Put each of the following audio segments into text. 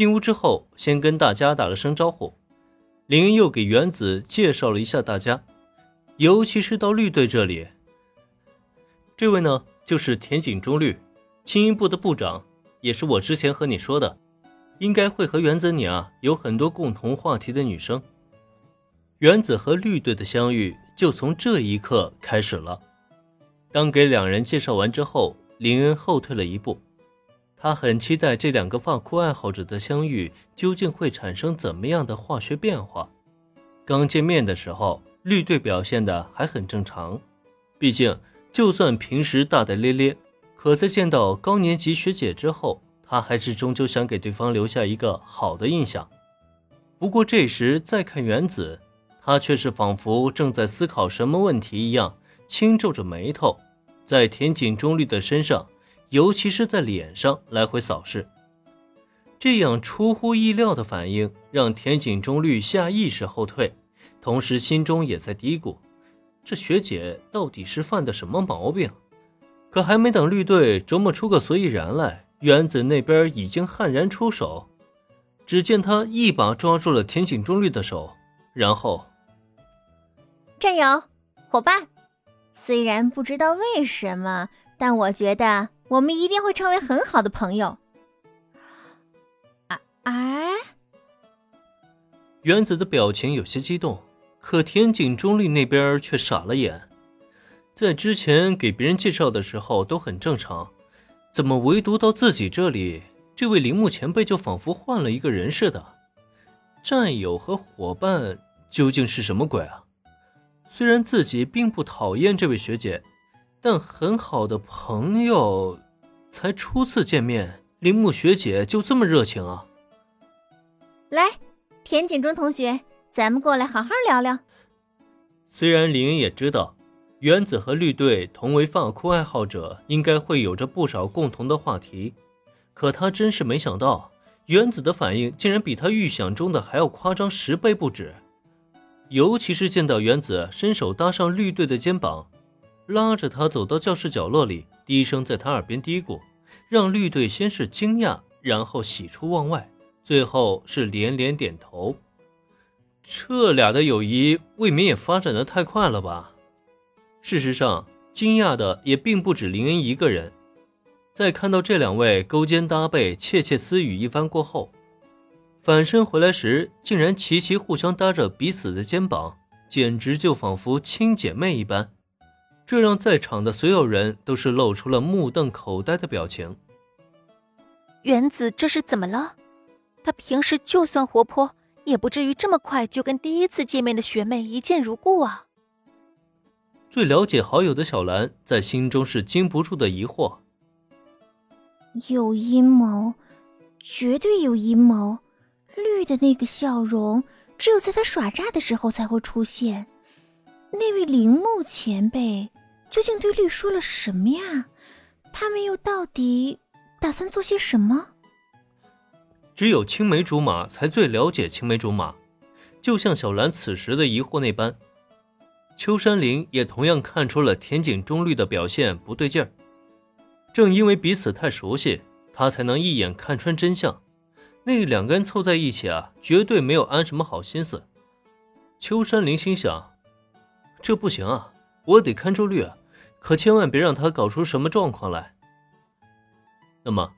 进屋之后，先跟大家打了声招呼，林恩又给原子介绍了一下大家，尤其是到绿队这里。这位呢，就是田井中绿，青音部的部长，也是我之前和你说的，应该会和原子你啊有很多共同话题的女生。原子和绿队的相遇就从这一刻开始了。当给两人介绍完之后，林恩后退了一步。他很期待这两个发箍爱好者的相遇究竟会产生怎么样的化学变化。刚见面的时候，绿队表现的还很正常，毕竟就算平时大大咧咧，可在见到高年级学姐之后，他还是终究想给对方留下一个好的印象。不过这时再看原子，他却是仿佛正在思考什么问题一样，轻皱着眉头，在田井中绿的身上。尤其是在脸上来回扫视，这样出乎意料的反应让田井中绿下意识后退，同时心中也在嘀咕：这学姐到底是犯的什么毛病？可还没等绿队琢磨出个所以然来，原子那边已经悍然出手。只见他一把抓住了田井中绿的手，然后：“战友，伙伴，虽然不知道为什么，但我觉得。”我们一定会成为很好的朋友。啊哎！原子的表情有些激动，可田井中立那边却傻了眼。在之前给别人介绍的时候都很正常，怎么唯独到自己这里，这位铃木前辈就仿佛换了一个人似的？战友和伙伴究竟是什么鬼啊？虽然自己并不讨厌这位学姐。但很好的朋友，才初次见面，铃木学姐就这么热情啊！来，田景中同学，咱们过来好好聊聊。虽然林恩也知道，原子和绿队同为发箍爱好者，应该会有着不少共同的话题，可他真是没想到，原子的反应竟然比他预想中的还要夸张十倍不止。尤其是见到原子伸手搭上绿队的肩膀。拉着他走到教室角落里，低声在他耳边嘀咕，让绿队先是惊讶，然后喜出望外，最后是连连点头。这俩的友谊未免也发展的太快了吧？事实上，惊讶的也并不止林恩一个人。在看到这两位勾肩搭背、窃窃私语一番过后，反身回来时，竟然齐齐互相搭着彼此的肩膀，简直就仿佛亲姐妹一般。这让在场的所有人都是露出了目瞪口呆的表情。原子这是怎么了？他平时就算活泼，也不至于这么快就跟第一次见面的学妹一见如故啊！最了解好友的小兰在心中是禁不住的疑惑：有阴谋，绝对有阴谋！绿的那个笑容，只有在他耍诈的时候才会出现。那位铃木前辈。究竟对绿说了什么呀？他们又到底打算做些什么？只有青梅竹马才最了解青梅竹马，就像小兰此时的疑惑那般，秋山林也同样看出了田井中绿的表现不对劲儿。正因为彼此太熟悉，他才能一眼看穿真相。那两个人凑在一起啊，绝对没有安什么好心思。秋山林心想：这不行啊，我得看住绿啊。可千万别让他搞出什么状况来。那么，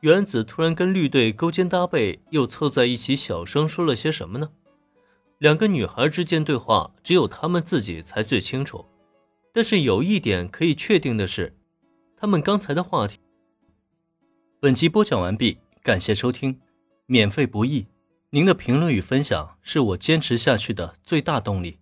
原子突然跟绿队勾肩搭背，又凑在一起，小声说了些什么呢？两个女孩之间对话，只有她们自己才最清楚。但是有一点可以确定的是，他们刚才的话题。本集播讲完毕，感谢收听，免费不易，您的评论与分享是我坚持下去的最大动力。